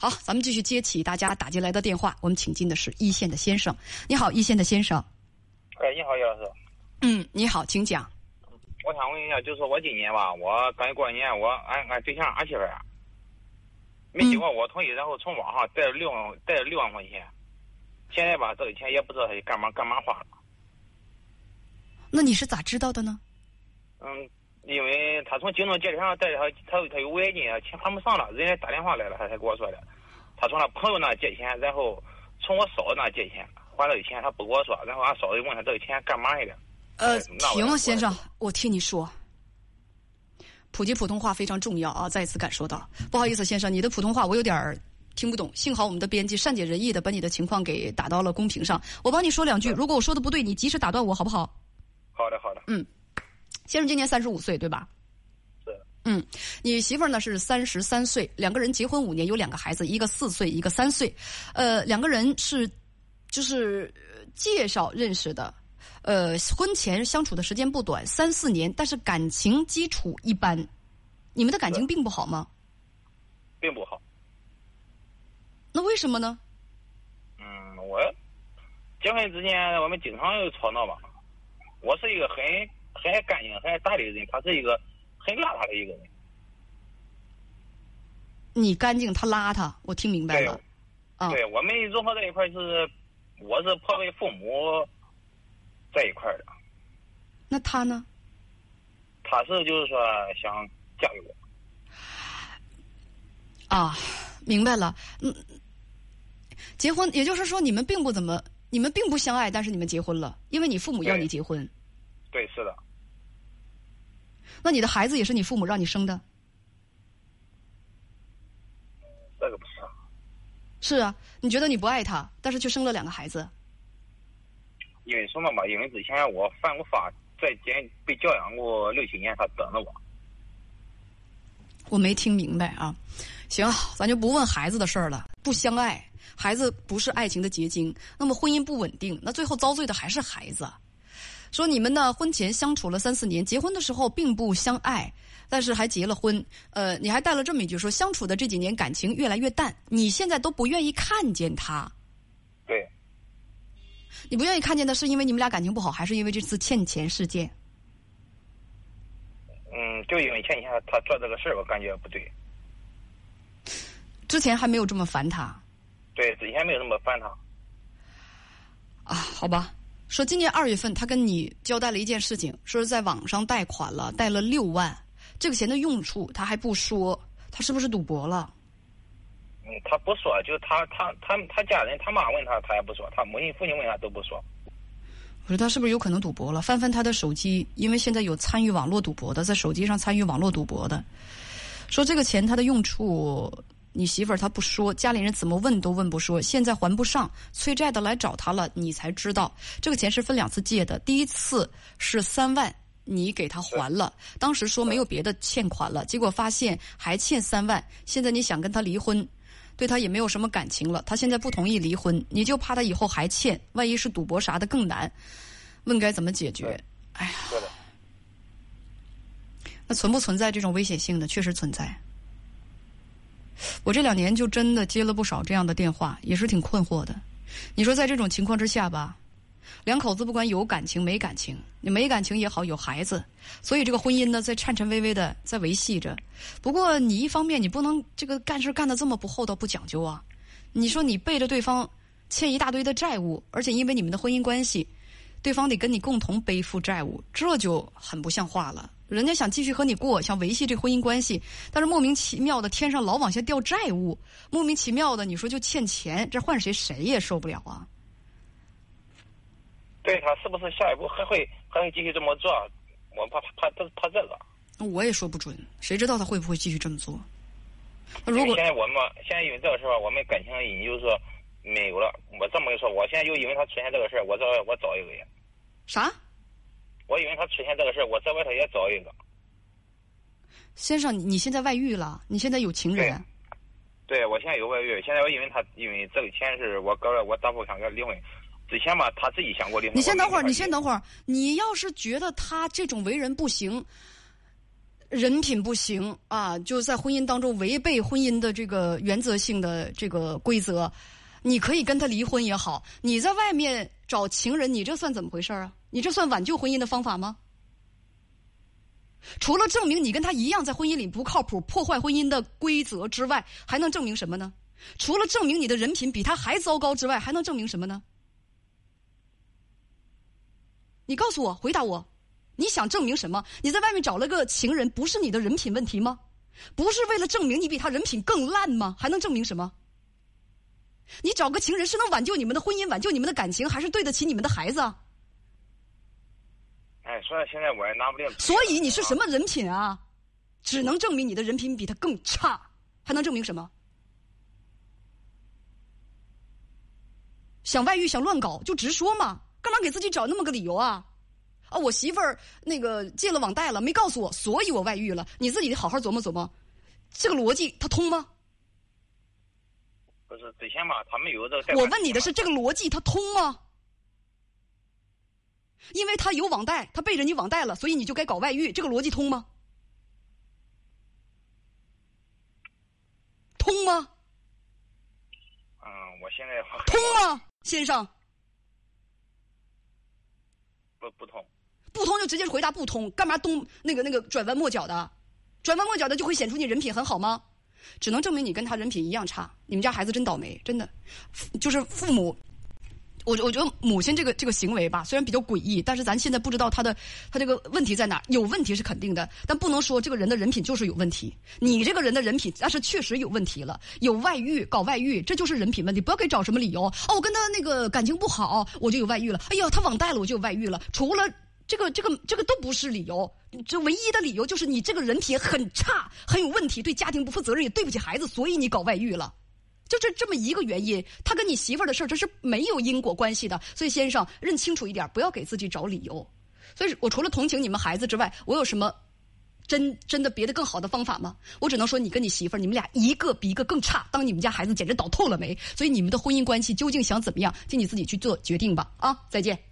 好，咱们继续接起大家打进来的电话。我们请进的是一线的先生，你好，一线的先生。哎，你好，叶老师。嗯，你好，请讲。我想问一下，就是我今年吧，我刚过年，我俺俺对象俺媳妇儿没经过我同意，然后从网上贷了六万，贷了六万块钱。现在吧，这个钱也不知道他干嘛干嘛花了。那你是咋知道的呢？嗯，因为他从京东借的上贷他，他他有违约金，钱还不上了，人家打电话来了，他才跟我说的。他从他朋友那借钱，然后从我嫂子那借钱，还了个钱他不跟我说，然后俺嫂子问他这个钱干嘛去了。呃，停，先生，我听你说。普及普通话非常重要啊！再次感受到，不好意思，先生，你的普通话我有点儿听不懂。幸好我们的编辑善解人意的把你的情况给打到了公屏上。我帮你说两句，如果我说的不对，你及时打断我，好不好？好的，好的。嗯，先生今年三十五岁，对吧？是。嗯，你媳妇儿呢是三十三岁，两个人结婚五年，有两个孩子，一个四岁，一个三岁。呃，两个人是就是介绍认识的。呃，婚前相处的时间不短，三四年，但是感情基础一般。你们的感情并不好吗？并不好。那为什么呢？嗯，我结婚之前我们经常有吵闹吧。我是一个很很干净、很大的人，他是一个很邋遢的一个人。你干净，他邋遢，我听明白了。对，我们融合在一块是，我是婆为父母。在一块儿的，那他呢？他是就是说想嫁给我。啊，明白了。嗯，结婚，也就是说你们并不怎么，你们并不相爱，但是你们结婚了，因为你父母要你结婚。对，是的。那你的孩子也是你父母让你生的？这个不是。是啊，你觉得你不爱他，但是却生了两个孩子。因为什么嘛？因为之前我犯过法，在监被教养过六七年，他等着我。我没听明白啊。行，咱就不问孩子的事儿了。不相爱，孩子不是爱情的结晶。那么婚姻不稳定，那最后遭罪的还是孩子。说你们呢，婚前相处了三四年，结婚的时候并不相爱，但是还结了婚。呃，你还带了这么一句说，相处的这几年感情越来越淡，你现在都不愿意看见他。对。你不愿意看见他是因为你们俩感情不好，还是因为这次欠钱事件？嗯，就因为欠钱，他做这个事儿，我感觉不对。之前还没有这么烦他。对，之前没有这么烦他。啊，好吧。说今年二月份，他跟你交代了一件事情，说是在网上贷款了，贷了六万，这个钱的用处他还不说，他是不是赌博了？嗯他不说，就他他他他家人他妈问他，他也不说；他母亲父亲问他都不说。我说他是不是有可能赌博了？翻翻他的手机，因为现在有参与网络赌博的，在手机上参与网络赌博的。说这个钱他的用处，你媳妇儿她不说，家里人怎么问都问不说。现在还不上，催债的来找他了，你才知道这个钱是分两次借的。第一次是三万，你给他还了，当时说没有别的欠款了，结果发现还欠三万，现在你想跟他离婚。对他也没有什么感情了，他现在不同意离婚，你就怕他以后还欠，万一是赌博啥的更难。问该怎么解决？哎呀，那存不存在这种危险性的？确实存在。我这两年就真的接了不少这样的电话，也是挺困惑的。你说在这种情况之下吧？两口子不管有感情没感情，你没感情也好，有孩子，所以这个婚姻呢在颤颤巍巍的在维系着。不过你一方面你不能这个干事干的这么不厚道不讲究啊！你说你背着对方欠一大堆的债务，而且因为你们的婚姻关系，对方得跟你共同背负债务，这就很不像话了。人家想继续和你过，想维系这婚姻关系，但是莫名其妙的天上老往下掉债务，莫名其妙的你说就欠钱，这换谁谁也受不了啊！对他是不是下一步还会还会继续这么做？我怕怕怕怕这个。我也说不准，谁知道他会不会继续这么做？如果现在我们现在因为这个事儿，我们感情已经就是说没有了。我这么跟你说，我现在就因为他出现这个事儿，我找我找一个人。啥？我以为他出现这个事儿，我在外头也找一个。先生，你现在外遇了？你现在有情人？对，我现在有外遇。现在我因为他因为这个钱是我哥了，我丈夫想跟他离婚。之前吧，他自己想过离婚。你先等会儿，你先等会儿。你要是觉得他这种为人不行，人品不行啊，就在婚姻当中违背婚姻的这个原则性的这个规则，你可以跟他离婚也好，你在外面找情人，你这算怎么回事啊？你这算挽救婚姻的方法吗？除了证明你跟他一样在婚姻里不靠谱、破坏婚姻的规则之外，还能证明什么呢？除了证明你的人品比他还糟糕之外，还能证明什么呢？你告诉我，回答我，你想证明什么？你在外面找了个情人，不是你的人品问题吗？不是为了证明你比他人品更烂吗？还能证明什么？你找个情人是能挽救你们的婚姻、挽救你们的感情，还是对得起你们的孩子？哎，所以现在我也拿不定。所以你是什么人品啊？只能证明你的人品比他更差，还能证明什么？想外遇想乱搞就直说嘛，干嘛给自己找那么个理由啊？啊，我媳妇儿那个借了网贷了，没告诉我，所以我外遇了。你自己得好好琢磨琢磨，这个逻辑它通吗？不是之前嘛，他们有这个。我问你的是这个逻辑它通吗？因为他有网贷，他背着你网贷了，所以你就该搞外遇，这个逻辑通吗？通吗？嗯，我现在通吗，先生？不不通，不通就直接回答不通，干嘛东那个那个转弯抹角的？转弯抹角的就会显出你人品很好吗？只能证明你跟他人品一样差。你们家孩子真倒霉，真的，就是父母。我我觉得母亲这个这个行为吧，虽然比较诡异，但是咱现在不知道他的他这个问题在哪，有问题是肯定的，但不能说这个人的人品就是有问题。你这个人的人品，那是确实有问题了，有外遇，搞外遇，这就是人品问题。不要给找什么理由哦，我跟他那个感情不好，我就有外遇了。哎呀，他网贷了，我就有外遇了。除了这个这个这个都不是理由，这唯一的理由就是你这个人品很差，很有问题，对家庭不负责任，也对不起孩子，所以你搞外遇了。就这这么一个原因，他跟你媳妇儿的事儿这是没有因果关系的。所以先生认清楚一点，不要给自己找理由。所以我除了同情你们孩子之外，我有什么真真的别的更好的方法吗？我只能说你跟你媳妇儿，你们俩一个比一个更差。当你们家孩子简直倒透了没？所以你们的婚姻关系究竟想怎么样，请你自己去做决定吧。啊，再见。